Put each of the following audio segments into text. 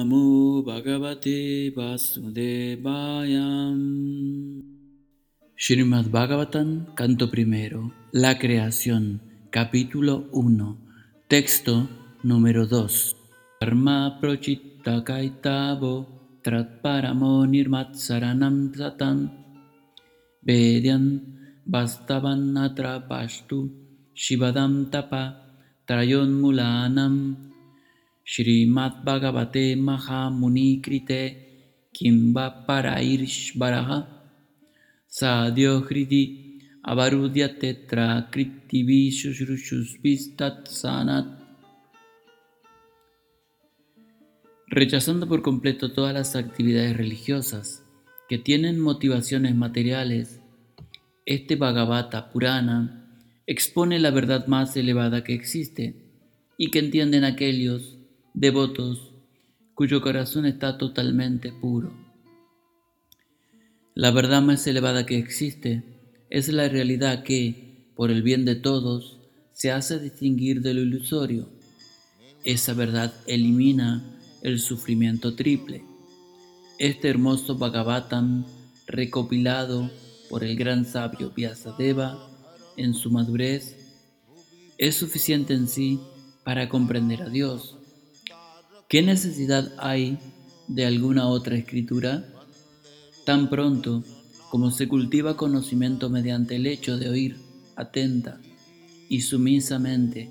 Namo Bhagavate Bhagavatam, canto primero. La creación, capítulo 1. Texto número 2. Dharma prochitta kaitavo tratparamo nirmatsaranam satam vedyan bastavan atrapastu shivadam tapa trayon mulanam Srimad Bhagavate Mahamuni Krite Kimba Parairshvaraha Sadyo Hridi Avarudya Tetra Kritivi Shushrushusvistat Sanat. Rechazando por completo todas las actividades religiosas que tienen motivaciones materiales, este Bhagavata Purana expone la verdad más elevada que existe y que entienden aquellos devotos cuyo corazón está totalmente puro. La verdad más elevada que existe es la realidad que, por el bien de todos, se hace distinguir de lo ilusorio. Esa verdad elimina el sufrimiento triple. Este hermoso Bhagavatam, recopilado por el gran sabio Vyasadeva en su madurez, es suficiente en sí para comprender a Dios ¿Qué necesidad hay de alguna otra escritura? Tan pronto como se cultiva conocimiento mediante el hecho de oír atenta y sumisamente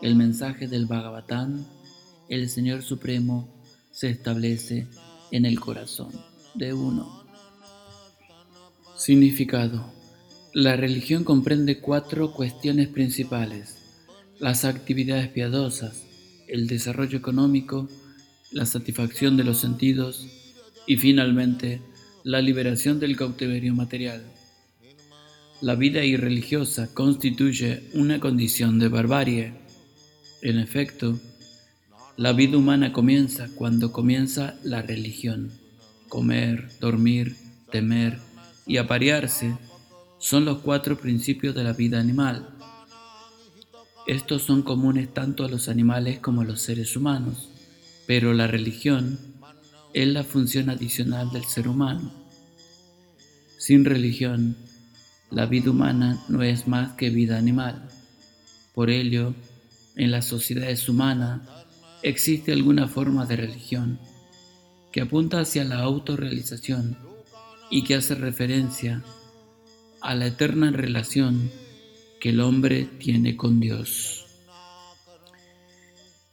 el mensaje del Bhagavatam, el Señor Supremo se establece en el corazón de uno. Significado. La religión comprende cuatro cuestiones principales. Las actividades piadosas, el desarrollo económico, la satisfacción de los sentidos y finalmente la liberación del cautiverio material. La vida irreligiosa constituye una condición de barbarie. En efecto, la vida humana comienza cuando comienza la religión. Comer, dormir, temer y aparearse son los cuatro principios de la vida animal. Estos son comunes tanto a los animales como a los seres humanos, pero la religión es la función adicional del ser humano. Sin religión, la vida humana no es más que vida animal. Por ello, en las sociedades humanas existe alguna forma de religión que apunta hacia la autorrealización y que hace referencia a la eterna relación que el hombre tiene con Dios.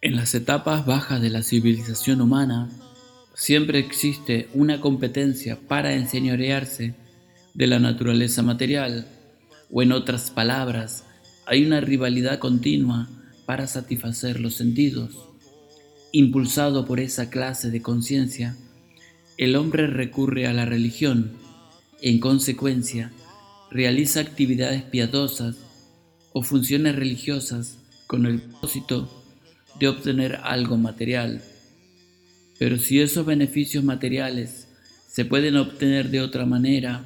En las etapas bajas de la civilización humana, siempre existe una competencia para enseñorearse de la naturaleza material, o en otras palabras, hay una rivalidad continua para satisfacer los sentidos. Impulsado por esa clase de conciencia, el hombre recurre a la religión, en consecuencia, realiza actividades piadosas o funciones religiosas con el propósito de obtener algo material. Pero si esos beneficios materiales se pueden obtener de otra manera,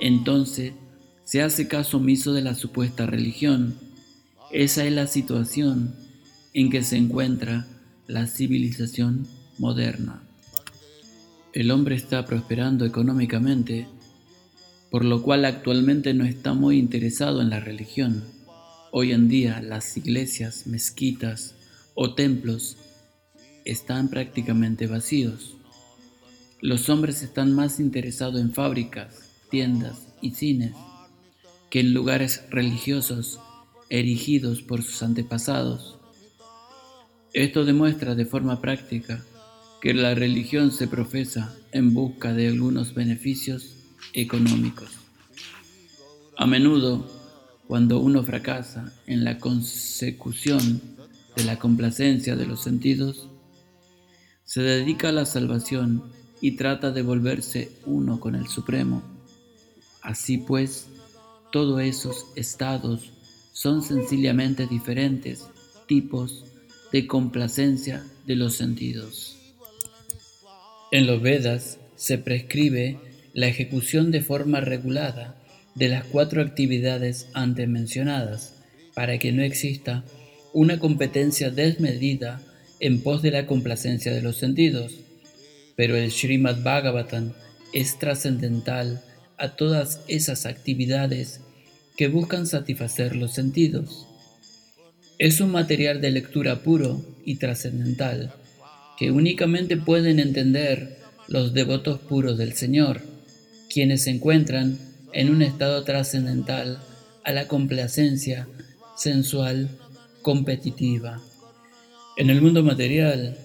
entonces se hace caso omiso de la supuesta religión. Esa es la situación en que se encuentra la civilización moderna. El hombre está prosperando económicamente, por lo cual actualmente no está muy interesado en la religión. Hoy en día las iglesias, mezquitas o templos están prácticamente vacíos. Los hombres están más interesados en fábricas, tiendas y cines que en lugares religiosos erigidos por sus antepasados. Esto demuestra de forma práctica que la religión se profesa en busca de algunos beneficios económicos. A menudo cuando uno fracasa en la consecución de la complacencia de los sentidos, se dedica a la salvación y trata de volverse uno con el Supremo. Así pues, todos esos estados son sencillamente diferentes tipos de complacencia de los sentidos. En los Vedas se prescribe la ejecución de forma regulada de las cuatro actividades antes mencionadas, para que no exista una competencia desmedida en pos de la complacencia de los sentidos. Pero el Srimad Bhagavatam es trascendental a todas esas actividades que buscan satisfacer los sentidos. Es un material de lectura puro y trascendental que únicamente pueden entender los devotos puros del Señor, quienes se encuentran en un estado trascendental a la complacencia sensual competitiva. En el mundo material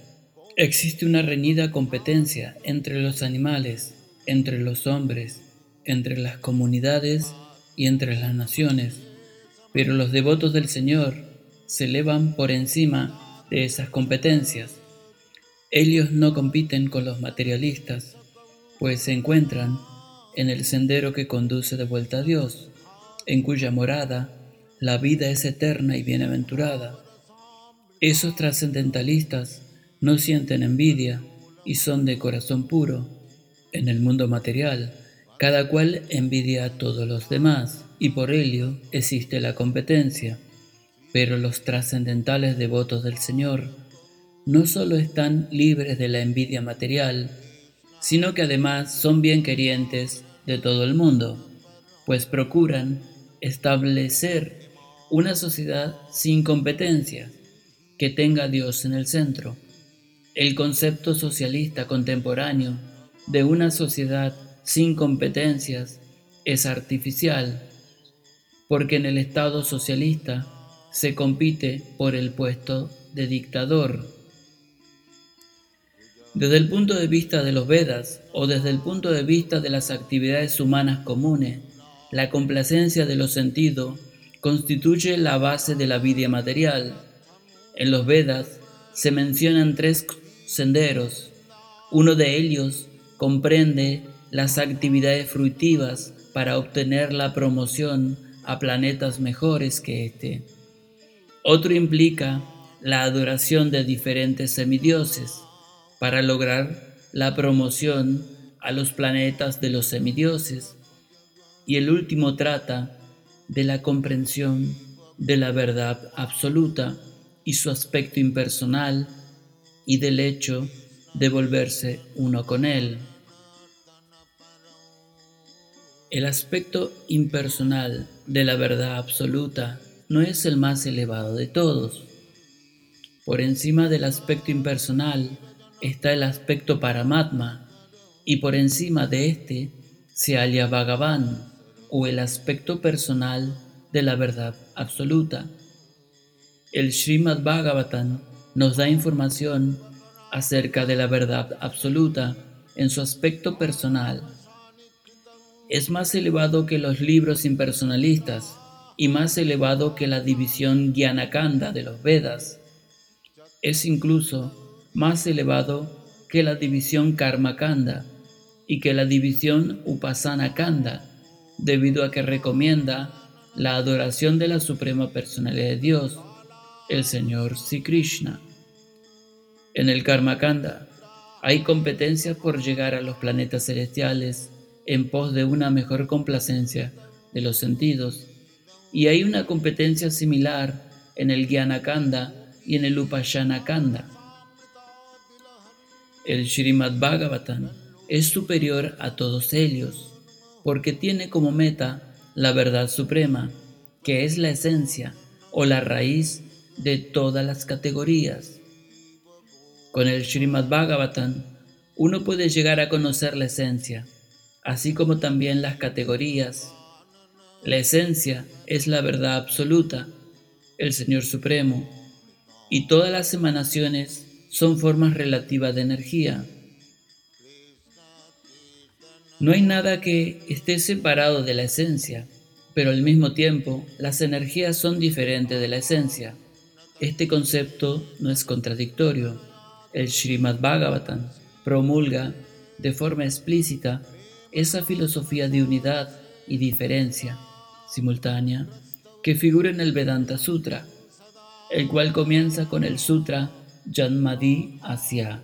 existe una reñida competencia entre los animales, entre los hombres, entre las comunidades y entre las naciones, pero los devotos del Señor se elevan por encima de esas competencias. Ellos no compiten con los materialistas, pues se encuentran en el sendero que conduce de vuelta a Dios, en cuya morada la vida es eterna y bienaventurada. Esos trascendentalistas no sienten envidia y son de corazón puro. En el mundo material, cada cual envidia a todos los demás y por ello existe la competencia. Pero los trascendentales devotos del Señor no solo están libres de la envidia material, sino que además son bien querientes de todo el mundo, pues procuran establecer una sociedad sin competencias, que tenga a Dios en el centro. El concepto socialista contemporáneo de una sociedad sin competencias es artificial, porque en el Estado socialista se compite por el puesto de dictador. Desde el punto de vista de los Vedas o desde el punto de vista de las actividades humanas comunes, la complacencia de los sentidos constituye la base de la vida material. En los Vedas se mencionan tres senderos. Uno de ellos comprende las actividades fruitivas para obtener la promoción a planetas mejores que este. Otro implica la adoración de diferentes semidioses para lograr la promoción a los planetas de los semidioses. Y el último trata de la comprensión de la verdad absoluta y su aspecto impersonal y del hecho de volverse uno con él. El aspecto impersonal de la verdad absoluta no es el más elevado de todos. Por encima del aspecto impersonal está el aspecto Paramatma y por encima de este se halla Bhagavan o el aspecto personal de la verdad absoluta. El Srimad Bhagavatam nos da información acerca de la verdad absoluta en su aspecto personal. Es más elevado que los libros impersonalistas y más elevado que la división Gyanakanda de los Vedas. Es incluso más elevado que la división Karma Kanda y que la división Upasana Kanda, debido a que recomienda la adoración de la Suprema Personalidad de Dios, el Señor Sri Krishna. En el Karma Kanda hay competencias por llegar a los planetas celestiales en pos de una mejor complacencia de los sentidos, y hay una competencia similar en el Jnana Kanda y en el Upasana Kanda. El Srimad Bhagavatam es superior a todos ellos porque tiene como meta la verdad suprema, que es la esencia o la raíz de todas las categorías. Con el Srimad Bhagavatam uno puede llegar a conocer la esencia, así como también las categorías. La esencia es la verdad absoluta, el Señor Supremo, y todas las emanaciones son formas relativas de energía. No hay nada que esté separado de la esencia, pero al mismo tiempo las energías son diferentes de la esencia. Este concepto no es contradictorio. El Srimad Bhagavatam promulga de forma explícita esa filosofía de unidad y diferencia simultánea que figura en el Vedanta Sutra, el cual comienza con el Sutra Janmadi Asya.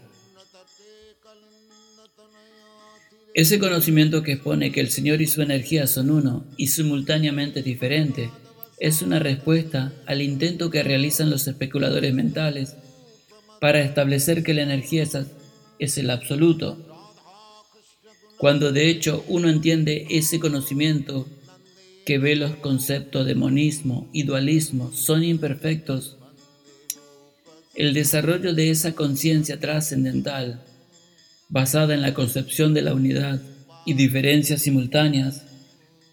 Ese conocimiento que expone que el Señor y su energía son uno y simultáneamente diferentes es una respuesta al intento que realizan los especuladores mentales para establecer que la energía es el absoluto. Cuando de hecho uno entiende ese conocimiento que ve los conceptos de monismo y dualismo son imperfectos, el desarrollo de esa conciencia trascendental, basada en la concepción de la unidad y diferencias simultáneas,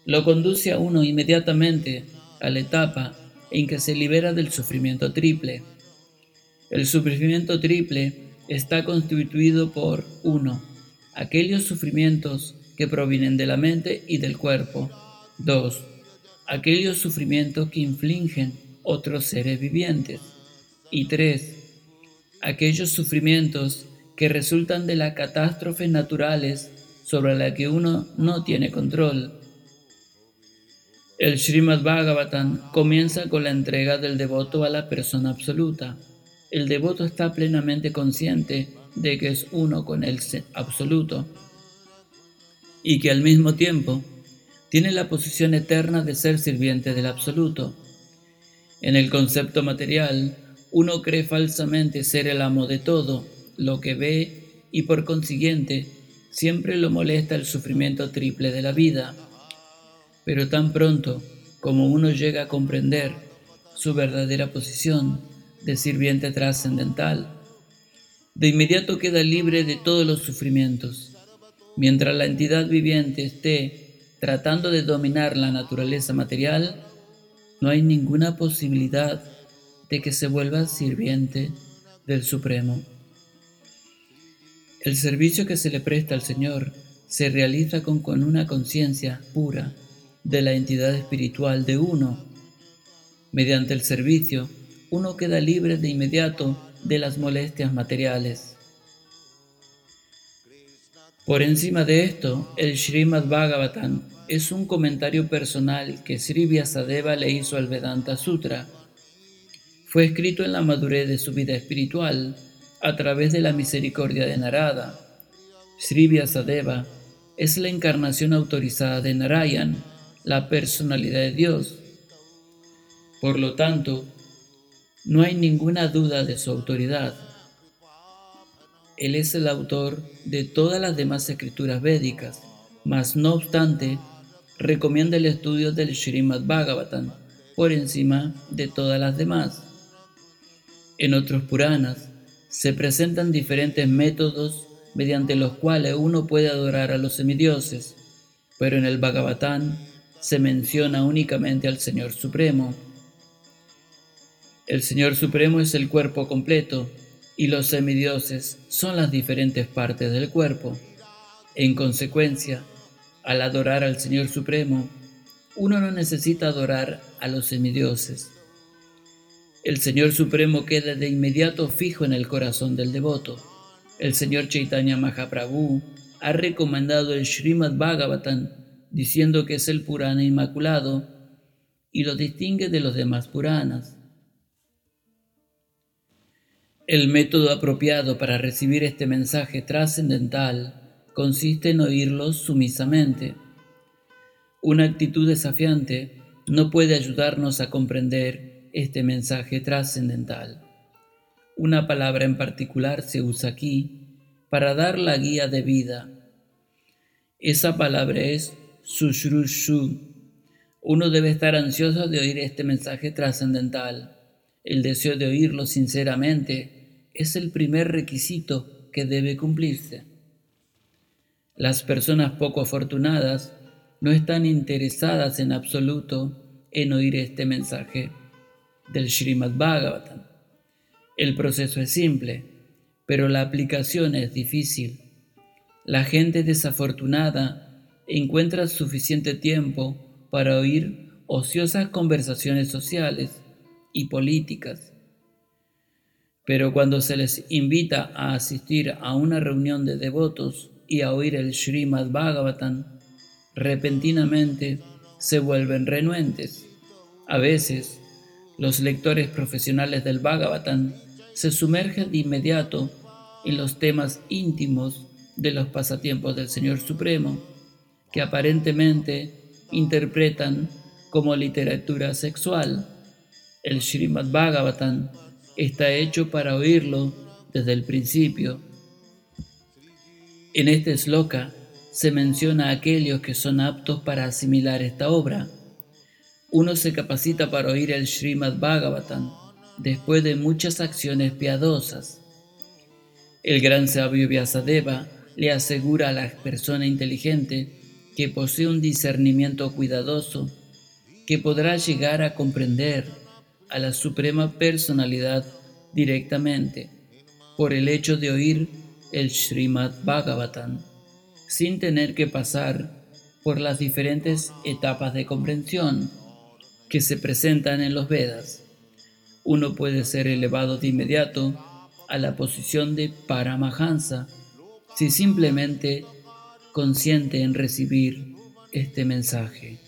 lo conduce a uno inmediatamente a la etapa en que se libera del sufrimiento triple. El sufrimiento triple está constituido por 1. Aquellos sufrimientos que provienen de la mente y del cuerpo. 2. Aquellos sufrimientos que infligen otros seres vivientes. Y 3. Aquellos sufrimientos que resultan de las catástrofes naturales sobre las que uno no tiene control el Srimad Bhagavatam comienza con la entrega del devoto a la persona absoluta. El devoto está plenamente consciente de que es uno con el absoluto y que al mismo tiempo tiene la posición eterna de ser sirviente del absoluto. En el concepto material, uno cree falsamente ser el amo de todo lo que ve y por consiguiente siempre lo molesta el sufrimiento triple de la vida pero tan pronto como uno llega a comprender su verdadera posición de sirviente trascendental, de inmediato queda libre de todos los sufrimientos. Mientras la entidad viviente esté tratando de dominar la naturaleza material, no hay ninguna posibilidad de que se vuelva sirviente del Supremo. El servicio que se le presta al Señor se realiza con, una conciencia pura de la entidad espiritual de uno. Mediante el servicio, uno queda libre de inmediato de las molestias materiales. Por encima de esto, el Srimad Bhagavatam es un comentario personal que Sri Vyasadeva le hizo al Vedanta Sutra. Fue escrito en la madurez de su vida espiritual a través de la misericordia de Narada. Sri Vyasadeva es la encarnación autorizada de Narayan, la personalidad de Dios. Por lo tanto, no hay ninguna duda de su autoridad. Él es el autor de todas las demás escrituras védicas, mas no obstante, recomienda el estudio del Srimad Bhagavatam por encima de todas las demás. En otros Puranas se presentan diferentes métodos mediante los cuales uno puede adorar a los semidioses, pero en el Bhagavatam se menciona únicamente al Señor Supremo. El Señor Supremo es el cuerpo completo y los semidioses son las diferentes partes del cuerpo. En consecuencia, al adorar al Señor Supremo, uno no necesita adorar a los semidioses. El Señor Supremo queda de inmediato fijo en el corazón del devoto. El Señor Chaitanya Mahaprabhu ha recomendado el Srimad Bhagavatam diciendo que es el Purana inmaculado y lo distingue de los demás Puranas. El método apropiado para recibir este mensaje trascendental consiste en oírlo sumisamente. Una actitud desafiante no puede ayudarnos a comprender este mensaje trascendental. Una palabra en particular se usa aquí para dar la guía de vida. Esa palabra es Sushrushu. Uno debe estar ansioso de oír este mensaje trascendental. El deseo de oírlo sinceramente es el primer requisito que debe cumplirse. Las personas poco afortunadas no están interesadas en absoluto en oír este mensaje del Srimad Bhagavatam. El proceso es simple, pero la aplicación es difícil. La gente desafortunada encuentra suficiente tiempo para oír ociosas conversaciones sociales y políticas. Pero cuando se les invita a asistir a una reunión de devotos y a oír el Srimad Bhagavatam, repentinamente se vuelven renuentes. A veces, los lectores profesionales del Bhagavatam se sumergen de inmediato en los temas íntimos de los pasatiempos del Señor Supremo que aparentemente interpretan como literatura sexual. El Srimad Bhagavatam está hecho para oírlo desde el principio. En este sloka se menciona a aquellos que son aptos para asimilar esta obra. Uno se capacita para oír el Srimad Bhagavatam después de muchas acciones piadosas. El gran sabio Vyasadeva le asegura a la persona inteligente que posee un discernimiento cuidadoso que podrá llegar a comprender a la suprema personalidad directamente por el hecho de oír el Srimad Bhagavatam sin tener que pasar por las diferentes etapas de comprensión que se presentan en los Vedas. Uno puede ser elevado de inmediato a la posición de Paramahansa si simplemente consiente en recibir este mensaje.